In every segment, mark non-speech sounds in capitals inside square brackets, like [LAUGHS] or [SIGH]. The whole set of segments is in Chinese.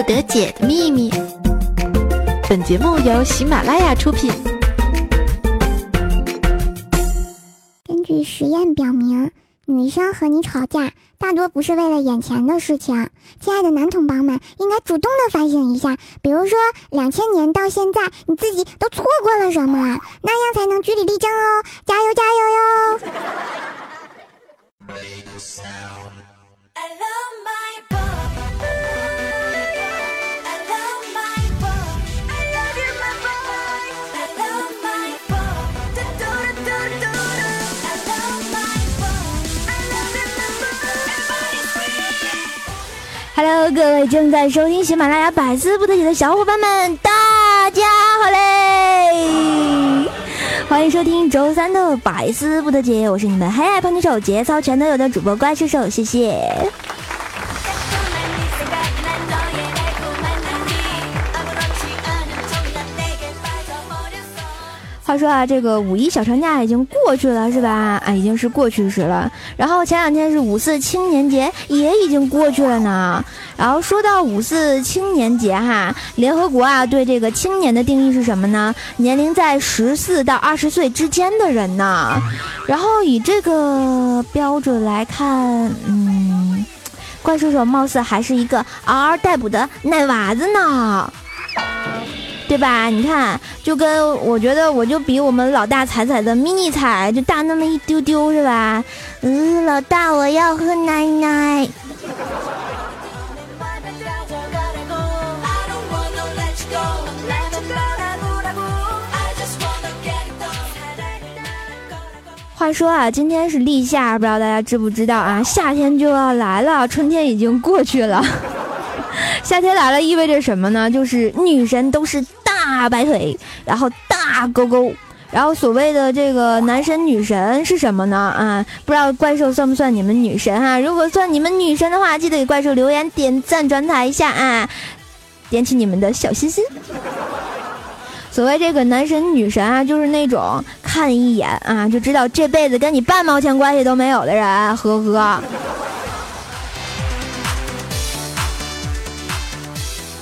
不得解的秘密。本节目由喜马拉雅出品。根据实验表明，女生和你吵架，大多不是为了眼前的事情。亲爱的男同胞们，应该主动的反省一下，比如说两千年到现在，你自己都错过了什么，那样才能据理力争哦！加油加油哟！Hello，各位正在收听喜马拉雅百思不得解的小伙伴们，大家好嘞！欢迎收听周三的百思不得解，我是你们黑暗胖女手，节操全都有的主播怪兽手，谢谢。话说啊，这个五一小长假已经过去了，是吧？啊，已经是过去时了。然后前两天是五四青年节，也已经过去了呢。然后说到五四青年节哈，联合国啊对这个青年的定义是什么呢？年龄在十四到二十岁之间的人呢。然后以这个标准来看，嗯，怪兽手貌似还是一个嗷嗷待哺的奶娃子呢。对吧？你看，就跟我觉得，我就比我们老大彩彩的 mini 彩就大那么一丢丢，是吧？嗯，老大，我要喝奶奶。话说啊，今天是立夏，不知道大家知不知道啊？夏天就要来了，春天已经过去了。[LAUGHS] 夏天来了意味着什么呢？就是女神都是大白腿，然后大勾勾，然后所谓的这个男神女神是什么呢？啊，不知道怪兽算不算你们女神哈？如果算你们女神的话，记得给怪兽留言、点赞、转台一下啊，点起你们的小心心。所谓这个男神女神啊，就是那种看一眼啊就知道这辈子跟你半毛钱关系都没有的人，呵呵。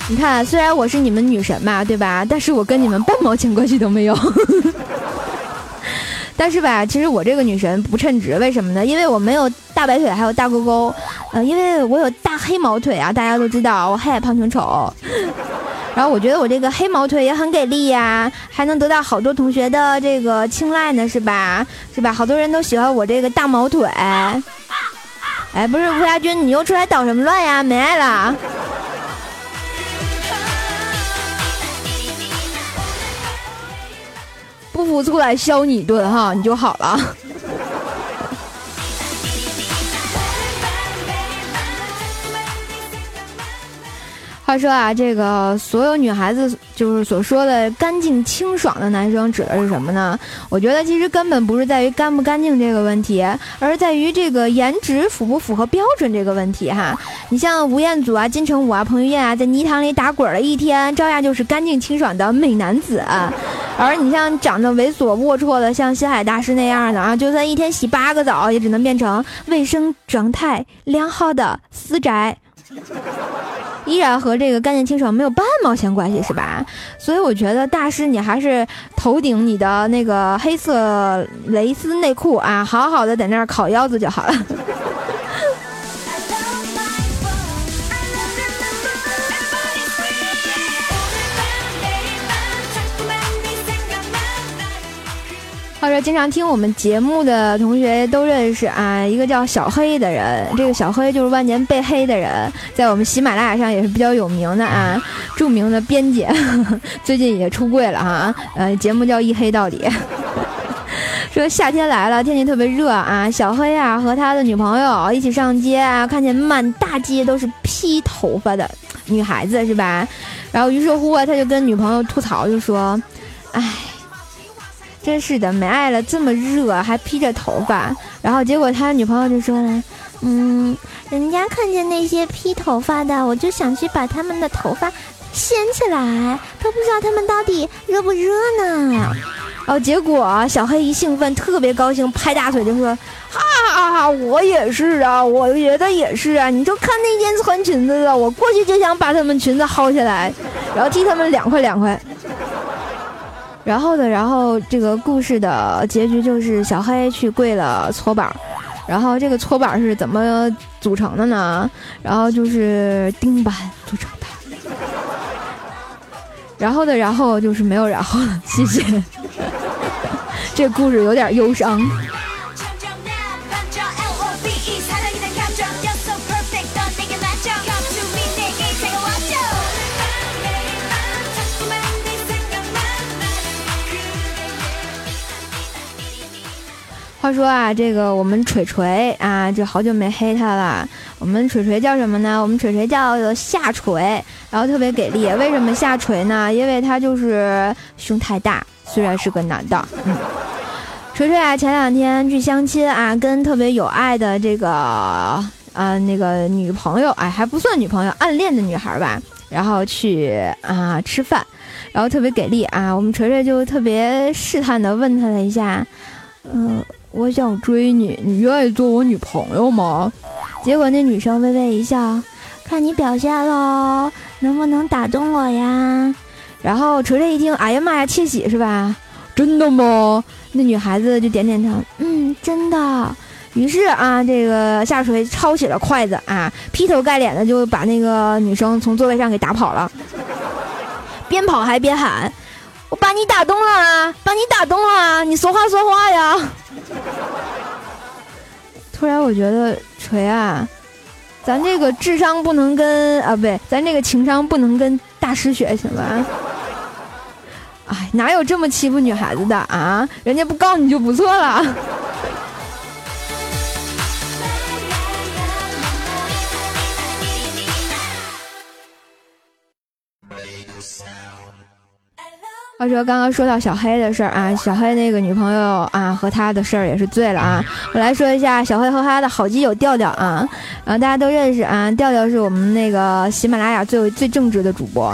你看，虽然我是你们女神嘛，对吧？但是我跟你们半毛钱关系都没有。[LAUGHS] 但是吧，其实我这个女神不称职，为什么呢？因为我没有大白腿，还有大勾勾，呃，因为我有大黑毛腿啊，大家都知道我黑矮胖穷丑。[LAUGHS] 然后我觉得我这个黑毛腿也很给力呀，还能得到好多同学的这个青睐呢，是吧？是吧？好多人都喜欢我这个大毛腿。哎，不是吴亚军，你又出来捣什么乱呀？没爱了。不服出来削你一顿哈，你就好了。话说啊，这个所有女孩子就是所说的干净清爽的男生指的是什么呢？我觉得其实根本不是在于干不干净这个问题，而在于这个颜值符不符合标准这个问题哈。你像吴彦祖啊、金城武啊、彭于晏啊，在泥塘里打滚了一天，照样就是干净清爽的美男子；而你像长得猥琐龌龊的，像星海大师那样的啊，就算一天洗八个澡，也只能变成卫生状态良好的死宅。依然和这个干净清爽没有半毛钱关系，是吧？所以我觉得大师，你还是头顶你的那个黑色蕾丝内裤啊，好好的在那儿烤腰子就好了。经常听我们节目的同学都认识啊，一个叫小黑的人。这个小黑就是万年被黑的人，在我们喜马拉雅上也是比较有名的啊，著名的编辑，[LAUGHS] 最近也出柜了哈。呃，节目叫《一黑到底》。[LAUGHS] 说夏天来了，天气特别热啊，小黑啊和他的女朋友一起上街啊，看见满大街都是披头发的女孩子，是吧？然后于是乎啊，他就跟女朋友吐槽，就说：“哎。”真是的，没爱了，这么热还披着头发，然后结果他女朋友就说了，嗯，人家看见那些披头发的，我就想去把他们的头发掀起来，都不知道他们到底热不热呢。然后结果小黑一兴奋，特别高兴，拍大腿就说，哈哈哈，我也是啊，我觉得也是啊。你就看那件穿裙子的，我过去就想把他们裙子薅下来，然后替他们凉快凉快。然后呢，然后这个故事的结局就是小黑去跪了搓板儿，然后这个搓板是怎么组成的呢？然后就是钉板组成的。然后的，然后就是没有然后了，谢谢。[LAUGHS] 这故事有点忧伤。话说啊，这个我们锤锤啊，就好久没黑他了。我们锤锤叫什么呢？我们锤锤叫下锤，然后特别给力。为什么下锤呢？因为他就是胸太大，虽然是个男的。嗯，锤锤啊，前两天去相亲啊，跟特别有爱的这个啊那个女朋友，哎，还不算女朋友，暗恋的女孩吧，然后去啊吃饭，然后特别给力啊。我们锤锤就特别试探的问他了一下，嗯。我想追你，你愿意做我女朋友吗？结果那女生微微一笑，看你表现喽，能不能打动我呀？然后锤锤一听，哎呀妈呀，窃喜是吧？真的吗？那女孩子就点点头，嗯，真的。于是啊，这个下锤抄起了筷子啊，劈头盖脸的就把那个女生从座位上给打跑了，边跑还边喊。把你打动了啊！把你打动了啊！你说话说话呀！[LAUGHS] 突然我觉得锤啊，咱这个智商不能跟啊不对，咱这个情商不能跟大师学行吧？哎，哪有这么欺负女孩子的啊？人家不告你就不错了。话说刚刚说到小黑的事儿啊，小黑那个女朋友啊和他的事儿也是醉了啊。我来说一下小黑和他的好基友调调啊，然后大家都认识啊，调调是我们那个喜马拉雅最最正直的主播。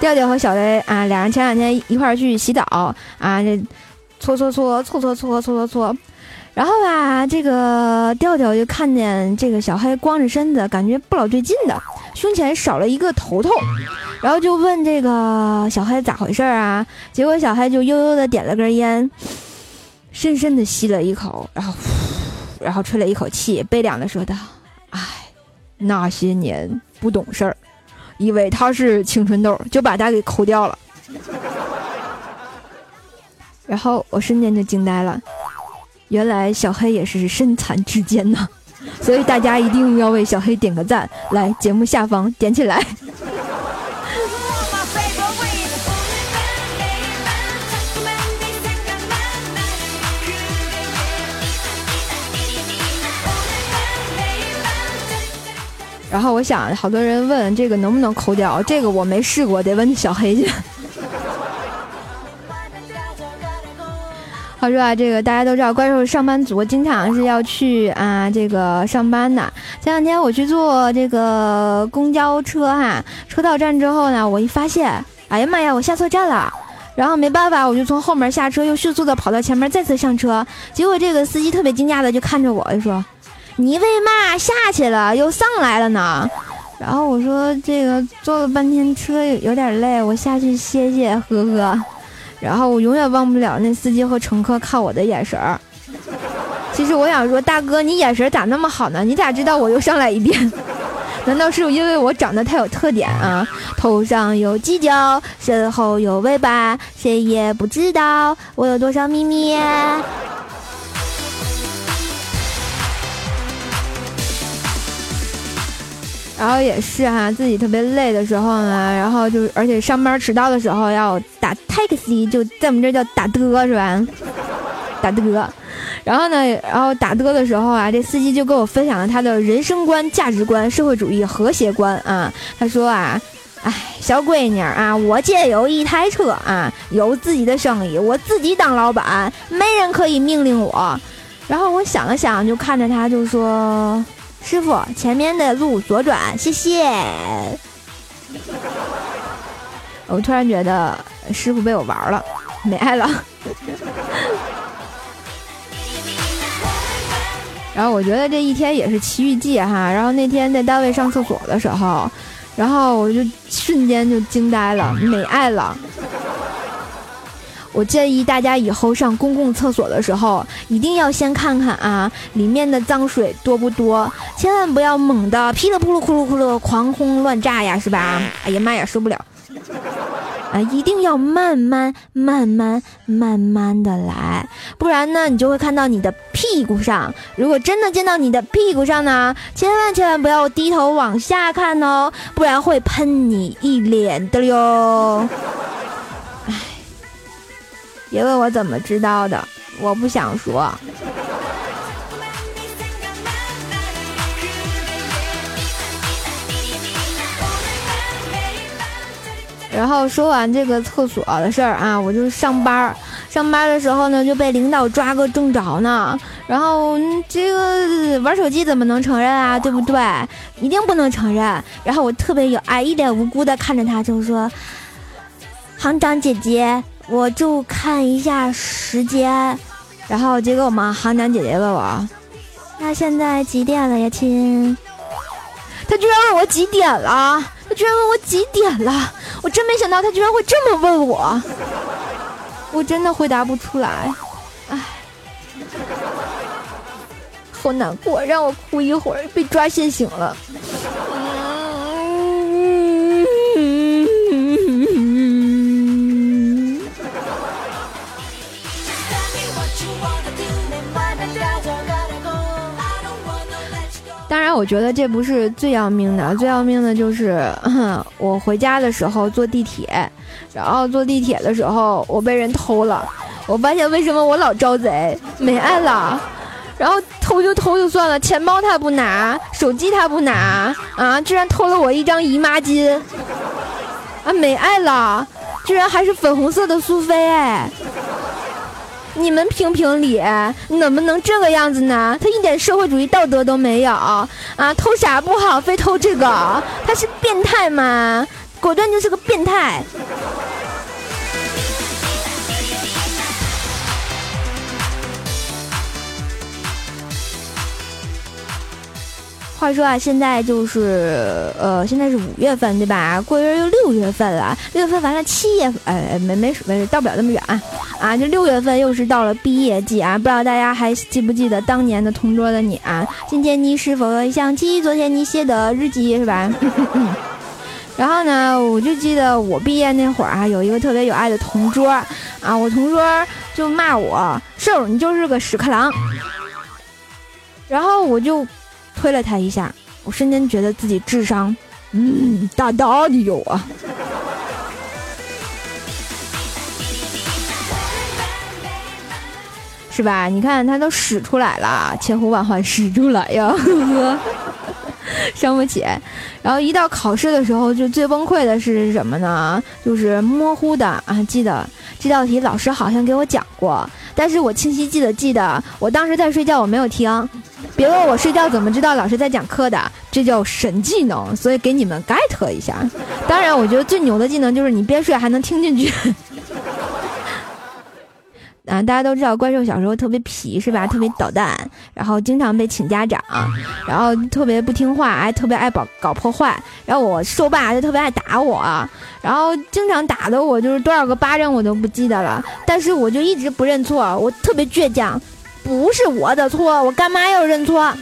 调调和小黑啊，俩人前两天一块儿去洗澡啊，这搓搓搓搓搓搓搓搓搓，然后吧，这个调调就看见这个小黑光着身子，感觉不老对劲的，胸前少了一个头头。然后就问这个小黑咋回事啊？结果小黑就悠悠的点了根烟，深深的吸了一口，然后，然后吹了一口气，悲凉的说道：“唉，那些年不懂事儿，以为他是青春痘，就把他给抠掉了。”然后我瞬间就惊呆了，原来小黑也是身残志坚呐！所以大家一定要为小黑点个赞，来节目下方点起来。然后我想，好多人问这个能不能抠掉，这个我没试过，得问小黑去。话 [LAUGHS] 说啊，这个大家都知道，怪兽上班族经常是要去啊这个上班的。前两天我去坐这个公交车哈，车到站之后呢，我一发现，哎呀妈呀，我下错站了。然后没办法，我就从后门下车，又迅速的跑到前面再次上车。结果这个司机特别惊讶的就看着我，就说。你为嘛下去了又上来了呢？然后我说这个坐了半天车有点累，我下去歇歇，呵呵。然后我永远忘不了那司机和乘客看我的眼神儿。其实我想说，大哥，你眼神咋那么好呢？你咋知道我又上来一遍？难道是因为我长得太有特点啊？头上有犄角，身后有尾巴，谁也不知道我有多少秘密。然后也是哈，自己特别累的时候呢，然后就而且上班迟到的时候要打 taxi，就在我们这叫打的，是吧？打的。然后呢，然后打的的时候啊，这司机就跟我分享了他的人生观、价值观、社会主义和谐观啊。他说啊，哎，小闺女啊，我借有一台车啊，有自己的生意，我自己当老板，没人可以命令我。然后我想了想，就看着他就说。师傅，前面的路左转，谢谢。我突然觉得师傅被我玩了，没爱了。然后我觉得这一天也是奇遇记哈。然后那天在单位上厕所的时候，然后我就瞬间就惊呆了，美爱了。我建议大家以后上公共厕所的时候，一定要先看看啊，里面的脏水多不多，千万不要猛的噼里扑噜、呼噜呼噜狂轰乱炸呀，是吧？哎呀妈呀，受不了！啊，一定要慢慢、慢慢、慢慢的来，不然呢，你就会看到你的屁股上。如果真的见到你的屁股上呢，千万千万不要低头往下看哦，不然会喷你一脸的哟。别问我怎么知道的，我不想说。然后说完这个厕所的事儿啊，我就上班儿。上班的时候呢，就被领导抓个正着呢。然后这个玩手机怎么能承认啊？对不对？一定不能承认。然后我特别有爱，一脸无辜的看着他，就说：“行长姐姐。”我就看一下时间，然后结果我们行长姐姐问我：“那现在几点了？呀，亲？”他居然问我几点了，他居然问我几点了，我真没想到他居然会这么问我，我真的回答不出来，唉，好难过，让我哭一会儿，被抓现行了。当然，我觉得这不是最要命的，最要命的就是 [LAUGHS] 我回家的时候坐地铁，然后坐地铁的时候我被人偷了。我发现为什么我老招贼，没爱了，然后偷就偷就算了，钱包他不拿，手机他不拿，啊，居然偷了我一张姨妈巾，啊，没爱了，居然还是粉红色的苏菲哎。你们评评理，怎么能这个样子呢？他一点社会主义道德都没有啊！偷啥不好，非偷这个？他是变态吗？果断就是个变态。话说啊，现在就是呃，现在是五月份对吧？过一会儿又六月份了，六月份完了，七月份呃没没没到不了那么远啊！就六月份又是到了毕业季啊！不知道大家还记不记得当年的同桌的你啊？今天你是否想起昨天你写的日记是吧？[LAUGHS] 然后呢，我就记得我毕业那会儿啊，有一个特别有爱的同桌啊，我同桌就骂我瘦，你就是个屎壳郎。然后我就。推了他一下，我瞬间觉得自己智商，嗯，大大的有啊，是吧？你看他都使出来了，千呼万唤使出来呀，[LAUGHS] 呵呵伤不起。然后一到考试的时候，就最崩溃的是什么呢？就是模糊的啊，记得这道题老师好像给我讲过，但是我清晰记得记得，我当时在睡觉，我没有听。别问我睡觉怎么知道老师在讲课的，这叫神技能，所以给你们 get 一下。当然，我觉得最牛的技能就是你边睡还能听进去。啊，大家都知道怪兽小时候特别皮是吧？特别捣蛋，然后经常被请家长，然后特别不听话，还特别爱搞搞破坏。然后我兽爸就特别爱打我，然后经常打的我就是多少个巴掌我都不记得了，但是我就一直不认错，我特别倔强。不是我的错，我干嘛要认错？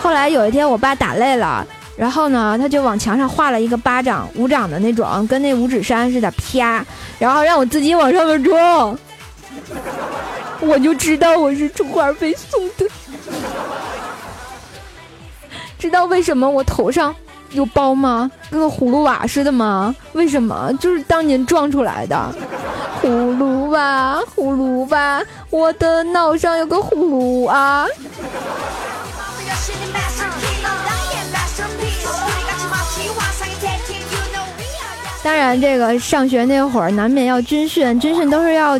后来有一天，我爸打累了，然后呢，他就往墙上画了一个巴掌、五掌的那种，跟那五指山似的，啪，然后让我自己往上面撞。[LAUGHS] 我就知道我是充话费送的。知道为什么我头上有包吗？跟个葫芦娃似的吗？为什么？就是当年撞出来的。葫芦娃，葫芦娃，我的脑上有个葫芦啊！当然，这个上学那会儿难免要军训，军训都是要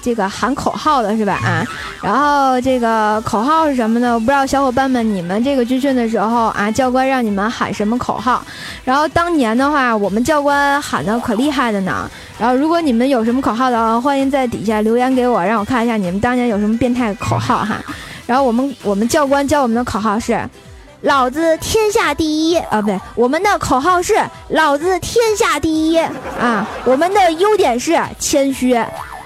这个喊口号的，是吧？啊，然后这个口号是什么呢？我不知道小伙伴们，你们这个军训的时候啊，教官让你们喊什么口号？然后当年的话，我们教官喊的可厉害的呢。然后如果你们有什么口号的话，欢迎在底下留言给我，让我看一下你们当年有什么变态口号哈。然后我们我们教官教我们的口号是。老子天下第一啊！不对，我们的口号是“老子天下第一”啊！我们的优点是谦虚，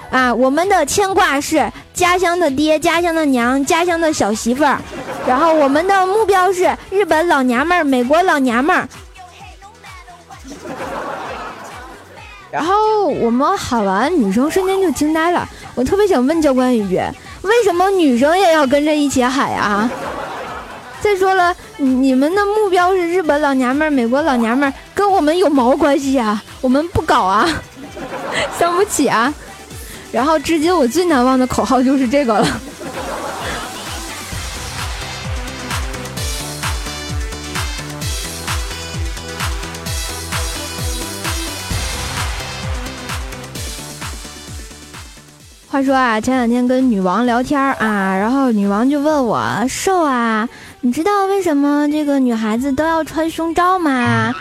啊！我们的牵挂是家乡的爹、家乡的娘、家乡的小媳妇儿，然后我们的目标是日本老娘们儿、美国老娘们儿。然后我们喊完，女生瞬间就惊呆了。我特别想问教官一句：为什么女生也要跟着一起喊呀？再说了，你们的目标是日本老娘们儿、美国老娘们儿，跟我们有毛关系啊？我们不搞啊，[LAUGHS] 伤不起啊。然后，至今我最难忘的口号就是这个了。话说啊，前两天跟女王聊天啊，然后女王就问我瘦啊。你知道为什么这个女孩子都要穿胸罩吗？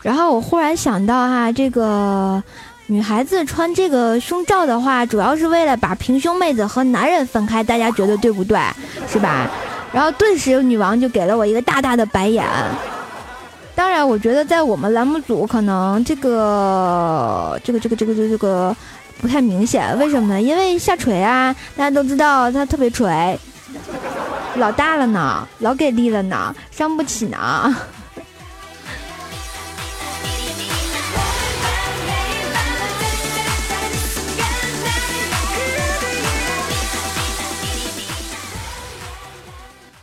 然后我忽然想到哈，这个女孩子穿这个胸罩的话，主要是为了把平胸妹子和男人分开，大家觉得对不对？是吧？然后顿时女王就给了我一个大大的白眼。当然，我觉得在我们栏目组可能这个这个这个这个这个不太明显，为什么呢？因为下垂啊，大家都知道她特别垂。老大了呢，老给力了呢，伤不起呢。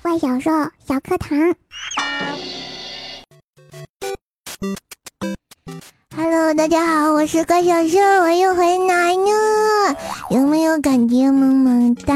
外小兽小课堂。大家好，我是怪小兽，我又回来了，有没有感觉萌萌哒？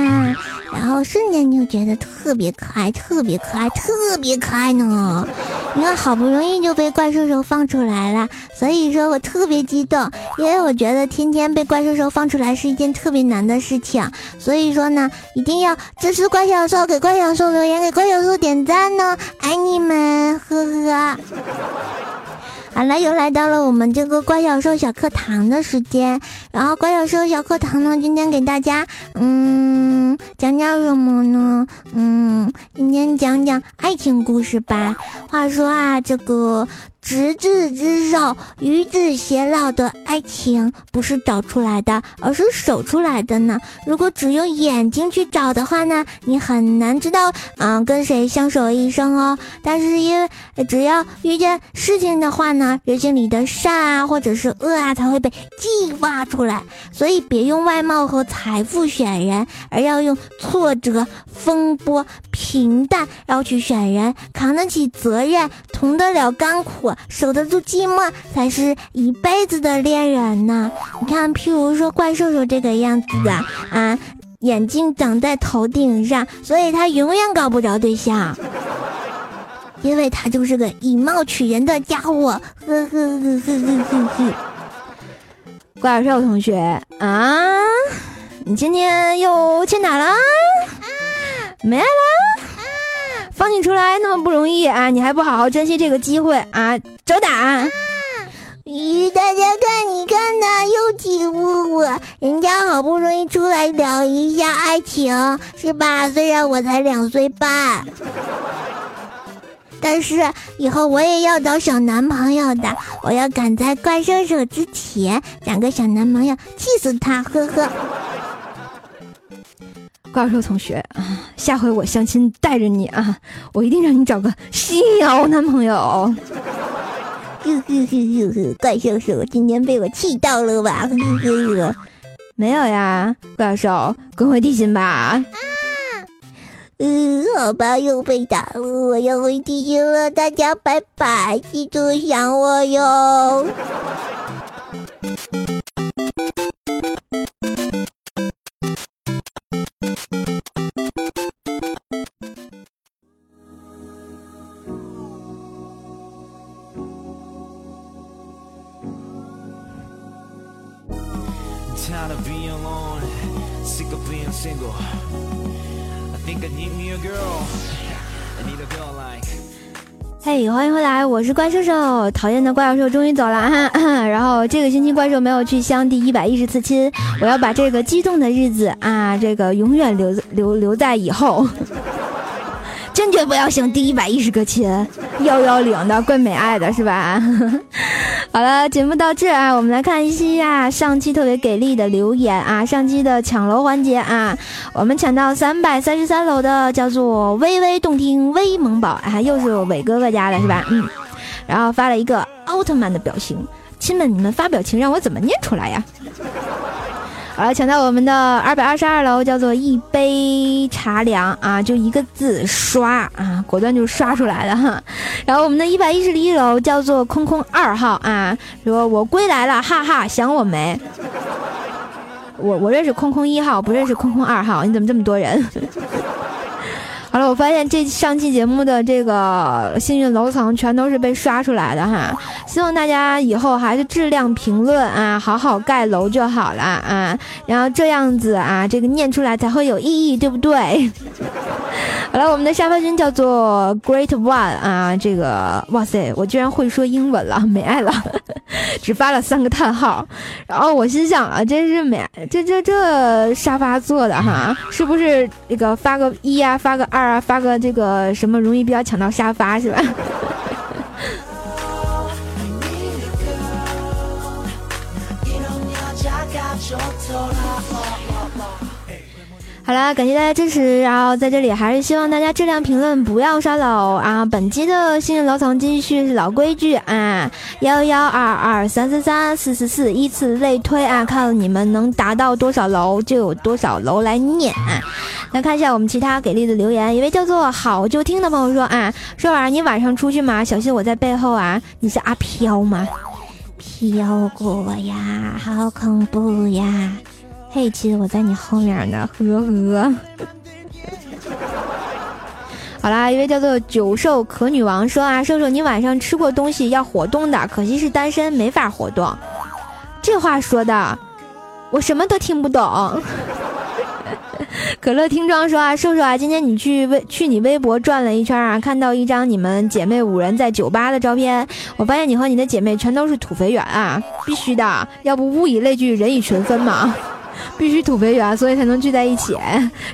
然后瞬间就觉得特别可爱，特别可爱，特别可爱呢。因为好不容易就被怪兽兽放出来了，所以说我特别激动。因为我觉得天天被怪兽兽放出来是一件特别难的事情，所以说呢，一定要支持怪小兽，给怪小兽留言，给怪小兽点赞呢，爱你们，呵呵。好了，又来到了我们这个怪小兽小课堂的时间。然后怪小兽小课堂呢，今天给大家，嗯，讲讲什么呢？嗯，今天讲讲爱情故事吧。话说啊，这个。执子之手，与子偕老的爱情不是找出来的，而是守出来的呢。如果只用眼睛去找的话呢，你很难知道，嗯，跟谁相守一生哦。但是因为只要遇见事情的话呢，人性里的善啊，或者是恶啊，才会被激发出来。所以别用外貌和财富选人，而要用挫折、风波、平淡，然后去选人，扛得起责任，同得了甘苦。守得住寂寞，才是一辈子的恋人呢。你看，譬如说怪兽兽这个样子的啊，眼镜长在头顶上，所以他永远搞不着对象，因为他就是个以貌取人的家伙。呵呵呵呵呵呵。怪兽同学啊，你今天又去哪了？没了。放你出来那么不容易啊！你还不好好珍惜这个机会啊！找打！咦，大家看，你看他又欺负我，人家好不容易出来聊一下爱情，是吧？虽然我才两岁半，但是以后我也要找小男朋友的，我要赶在怪兽手之前找个小男朋友，气死他！呵呵。怪兽同学啊，下回我相亲带着你啊，我一定让你找个新瑶男朋友。怪兽兽今天被我气到了吧？没有呀，怪兽滚回地心吧。啊，嗯，好吧，又被打了，我要回地心了，大家拜拜，记住想我哟。怪兽兽。讨厌的怪兽兽终于走了哈，[COUGHS] 然后这个星期怪兽没有去相第一百一十次亲，我要把这个激动的日子啊，这个永远留留留在以后。[LAUGHS] 坚决不要省第一百一十个亲，幺幺零的怪美爱的是吧？[LAUGHS] 好了，节目到这啊，我们来看一下上期特别给力的留言啊，上期的抢楼环节啊，我们抢到三百三十三楼的叫做微微动听微萌宝，啊，又是伟哥哥家的是吧？嗯，然后发了一个奥特曼的表情，亲们，你们发表情让我怎么念出来呀？[LAUGHS] 好了，抢到我们的二百二十二楼，叫做一杯茶凉啊，就一个字刷啊，果断就刷出来了哈。[LAUGHS] 然后我们的一百一十一楼叫做空空二号啊，说我归来了，哈哈，想我没？我我认识空空一号，不认识空空二号，你怎么这么多人？好了，我发现这上期节目的这个幸运楼层全都是被刷出来的哈，希望大家以后还是质量评论啊，好好盖楼就好了啊，然后这样子啊，这个念出来才会有意义，对不对？[LAUGHS] 好了，我们的沙发君叫做 Great One 啊，这个哇塞，我居然会说英文了，没爱了，[LAUGHS] 只发了三个叹号，然后我心想啊，真是美，这这这沙发做的哈，是不是那个发个一呀，发个二啊，发个这个什么容易比较抢到沙发是吧？好了，感谢大家支持，然后在这里还是希望大家质量评论不要刷楼啊！本期的幸运楼层继续是老规矩啊，幺幺二二三三三四四四，依次类推啊，看你们能达到多少楼就有多少楼来念啊！来看一下我们其他给力的留言，一位叫做好就听的朋友说啊，说晚上你晚上出去吗？小心我在背后啊！你是阿飘吗？飘过呀，好恐怖呀！嘿，其实我在你后面呢，呵呵。好啦，一位叫做九兽可女王说啊，瘦瘦你晚上吃过东西要活动的，可惜是单身没法活动。这话说的，我什么都听不懂。[LAUGHS] 可乐听装说啊，瘦瘦啊，今天你去微去你微博转了一圈啊，看到一张你们姐妹五人在酒吧的照片，我发现你和你的姐妹全都是土肥圆啊，必须的，要不物以类聚，人以群分嘛。必须土肥圆，所以才能聚在一起，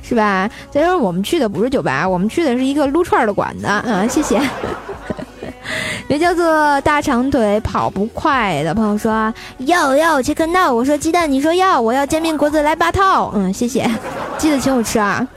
是吧？再说我们去的不是酒吧，我们去的是一个撸串的馆子嗯！谢谢。也叫做大长腿跑不快的朋友说要要切克闹，我说鸡蛋，你说要，我要煎饼果子来八套。嗯，谢谢，记得请我吃啊。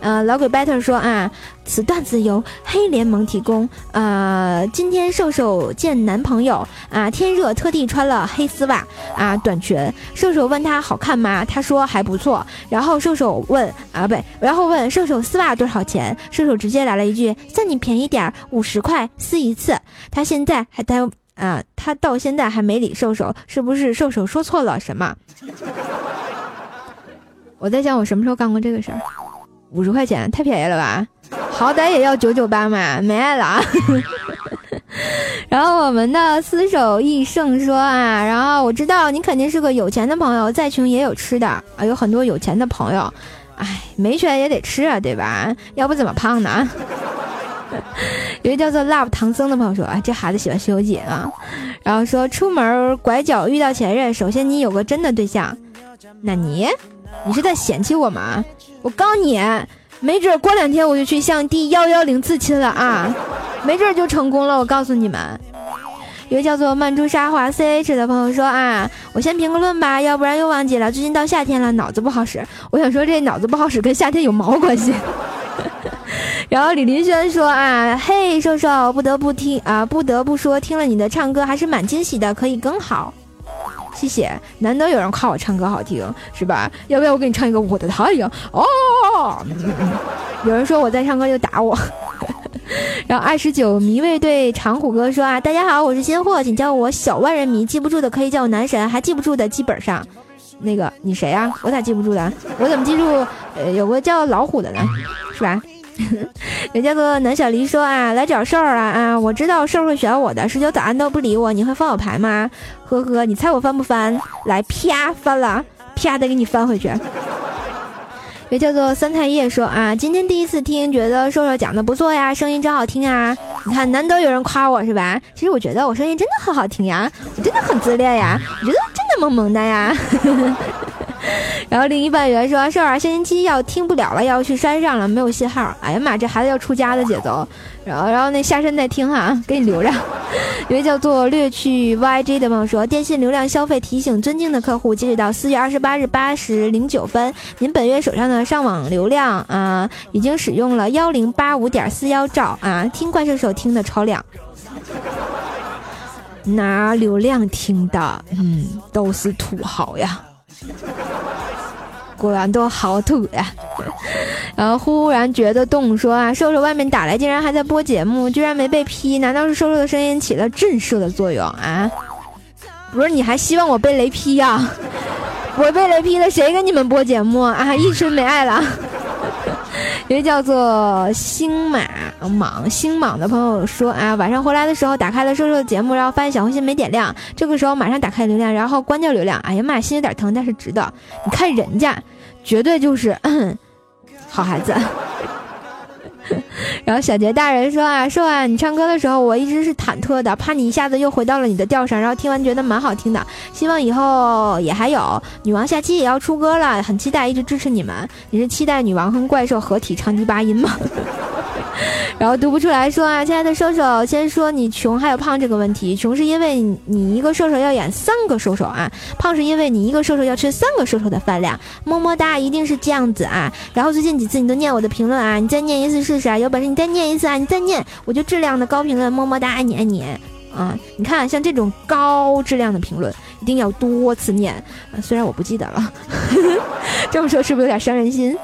呃，老鬼 better 说啊，此段子由黑联盟提供。呃，今天瘦瘦见男朋友啊，天热特地穿了黑丝袜啊短裙。瘦瘦问他好看吗？他说还不错。然后瘦瘦问啊，不，然后问瘦瘦丝袜多少钱？瘦瘦直接来了一句，算你便宜点儿，五十块撕一次。他现在还在啊，他到现在还没理瘦瘦，是不是瘦瘦说错了什么？[LAUGHS] 我在想，我什么时候干过这个事儿？五十块钱太便宜了吧，好歹也要九九八嘛，没爱了。[LAUGHS] 然后我们的厮守一生说啊，然后我知道你肯定是个有钱的朋友，再穷也有吃的啊，有很多有钱的朋友，哎，没钱也得吃啊，对吧？要不怎么胖呢？[LAUGHS] 有一叫做 Love 唐僧的朋友说啊，这孩子喜欢《西游记》啊，然后说出门拐角遇到前任，首先你有个真的对象，那你，你是在嫌弃我吗？我告诉你，没准过两天我就去向第幺幺零刺青了啊，没准就成功了。我告诉你们，一个叫做曼珠沙华 C H 的朋友说啊，我先评个论吧，要不然又忘记了。最近到夏天了，脑子不好使。我想说，这脑子不好使跟夏天有毛关系？[LAUGHS] 然后李林轩说啊，嘿，瘦瘦，不得不听啊，不得不说，听了你的唱歌还是蛮惊喜的，可以更好。谢谢，难得有人夸我唱歌好听，是吧？要不要我给你唱一个《我的太阳》？哦，[LAUGHS] 有人说我在唱歌就打我。[LAUGHS] 然后二十九迷味对长虎哥说啊，大家好，我是新货，请叫我小万人迷，记不住的可以叫我男神，还记不住的记本上。那个你谁呀？我咋记不住的？我怎么记住？呃，有个叫老虎的呢，是吧？[LAUGHS] 人家哥哥南小黎说啊，来找瘦儿了啊！我知道瘦儿会选我的，十九早安都不理我，你会翻我牌吗？呵呵，你猜我翻不翻？来，啪翻了，啪的给你翻回去。也叫做三太叶说啊，今天第一次听，觉得瘦瘦讲的不错呀，声音真好听啊！你看，难得有人夸我是吧？其实我觉得我声音真的很好听呀，我真的很自恋呀，我觉得真的萌萌的呀。[LAUGHS] [LAUGHS] 然后另一半员说：“瘦儿，星期要听不了了，要去山上了，没有信号。哎呀妈，这孩子要出家的节奏。然后，然后那下山再听哈，给你留着。一位叫做略去 YJ 的朋友说：电信流量消费提醒，尊敬的客户，截止到四月二十八日八时零九分，您本月手上的上网流量啊，已经使用了幺零八五点四幺兆啊，听怪兽手听的超亮。拿流量听的，嗯，都是土豪呀。”果然都好土呀！[LAUGHS] 然后忽然觉得冻，说啊，瘦瘦外面打来，竟然还在播节目，居然没被劈，难道是瘦瘦的声音起了震慑的作用啊？不是，你还希望我被雷劈呀？[LAUGHS] 我被雷劈了，谁跟你们播节目啊？[LAUGHS] 一春没爱了。一个叫做星马莽星莽的朋友说啊，晚上回来的时候打开了瘦瘦的节目，然后发现小红心没点亮，这个时候马上打开流量，然后关掉流量。哎呀妈，心有点疼，但是值得。你看人家，绝对就是 [LAUGHS] 好孩子。然后小杰大人说啊，瘦啊，你唱歌的时候我一直是忐忑的，怕你一下子又回到了你的调上。然后听完觉得蛮好听的，希望以后也还有。女王下期也要出歌了，很期待，一直支持你们。你是期待女王和怪兽合体唱第八音吗？[LAUGHS] 然后读不出来说啊，亲爱的瘦瘦，先说你穷还有胖这个问题。穷是因为你一个瘦瘦要演三个瘦瘦啊，胖是因为你一个瘦瘦要吃三个瘦瘦的饭量。么么哒，一定是这样子啊。然后最近几次你都念我的评论啊，你再念一次试试啊，有本事你再念一次啊，你再念我就质量的高评论，么么哒，爱你爱你啊。你看像这种高质量的评论，一定要多次念。虽然我不记得了，[LAUGHS] 这么说是不是有点伤人心？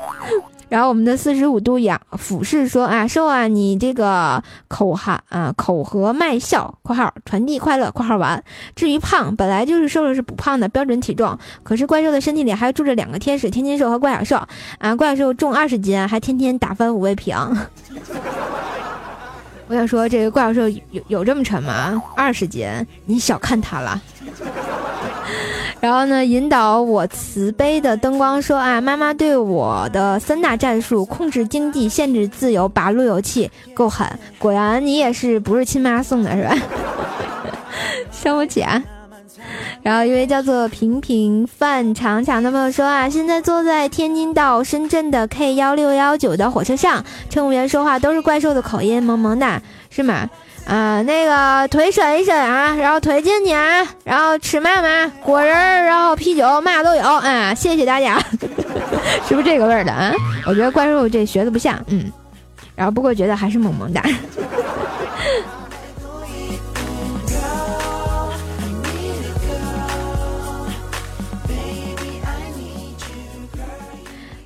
然后我们的四十五度仰俯视说啊，瘦啊，你这个口哈啊口和卖笑（括号传递快乐）（括号完）。至于胖，本来就是瘦瘦是不胖的标准体重，可是怪兽的身体里还住着两个天使，天津瘦和怪小兽啊。怪兽重二十斤，还天天打翻五味瓶。[LAUGHS] 我想说，这个怪小兽有有这么沉吗？二十斤，你小看他了。然后呢，引导我慈悲的灯光说啊，妈妈对我的三大战术：控制经济、限制自由、拔路由器，够狠。果然你也是不是亲妈送的，是吧？[LAUGHS] 伤不起啊。然后一位叫做平平范长强的朋友说啊，现在坐在天津到深圳的 K 幺六幺九的火车上，乘务员说话都是怪兽的口音，萌萌哒，是吗？啊，那个腿伸一伸啊，然后腿进去啊，然后吃嘛嘛果仁儿，然后啤酒嘛都有啊，谢谢大家，[LAUGHS] 是不是这个味儿的啊？我觉得怪兽这学的不像，嗯，然后不过觉得还是萌萌哒。[LAUGHS]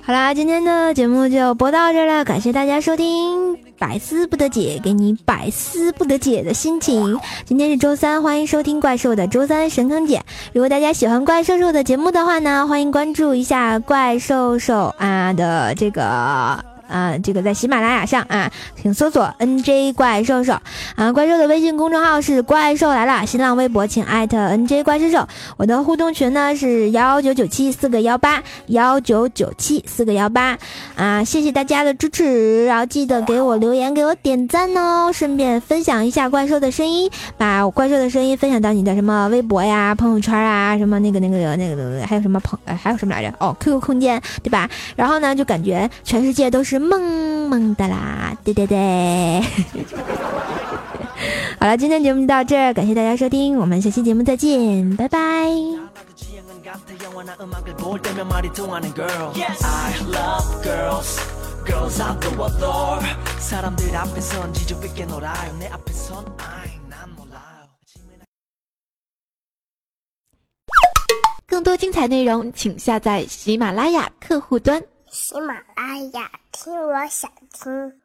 好啦，今天的节目就播到这了，感谢大家收听，百思不得解，给你百思不得解的心情。今天是周三，欢迎收听怪兽的周三神坑姐。如果大家喜欢怪兽兽的节目的话呢，欢迎关注一下怪兽兽啊的这个。啊，这个在喜马拉雅上啊，请搜索 N J 怪兽兽啊，怪兽的微信公众号是怪兽来了，新浪微博请艾特 N J 怪兽兽，我的互动群呢是幺九九七四个幺八幺九九七四个幺八啊，谢谢大家的支持，然后记得给我留言，给我点赞哦，顺便分享一下怪兽的声音，把怪兽的声音分享到你的什么微博呀、朋友圈啊，什么那个那个那个还有什么朋还有什么来着？哦，Q Q 空间对吧？然后呢，就感觉全世界都是。萌萌的啦，对对对。[LAUGHS] 好了，今天节目就到这儿，感谢大家收听，我们下期节目再见，拜拜。更多精彩内容，请下载喜马拉雅客户端。喜马拉雅，听我想听。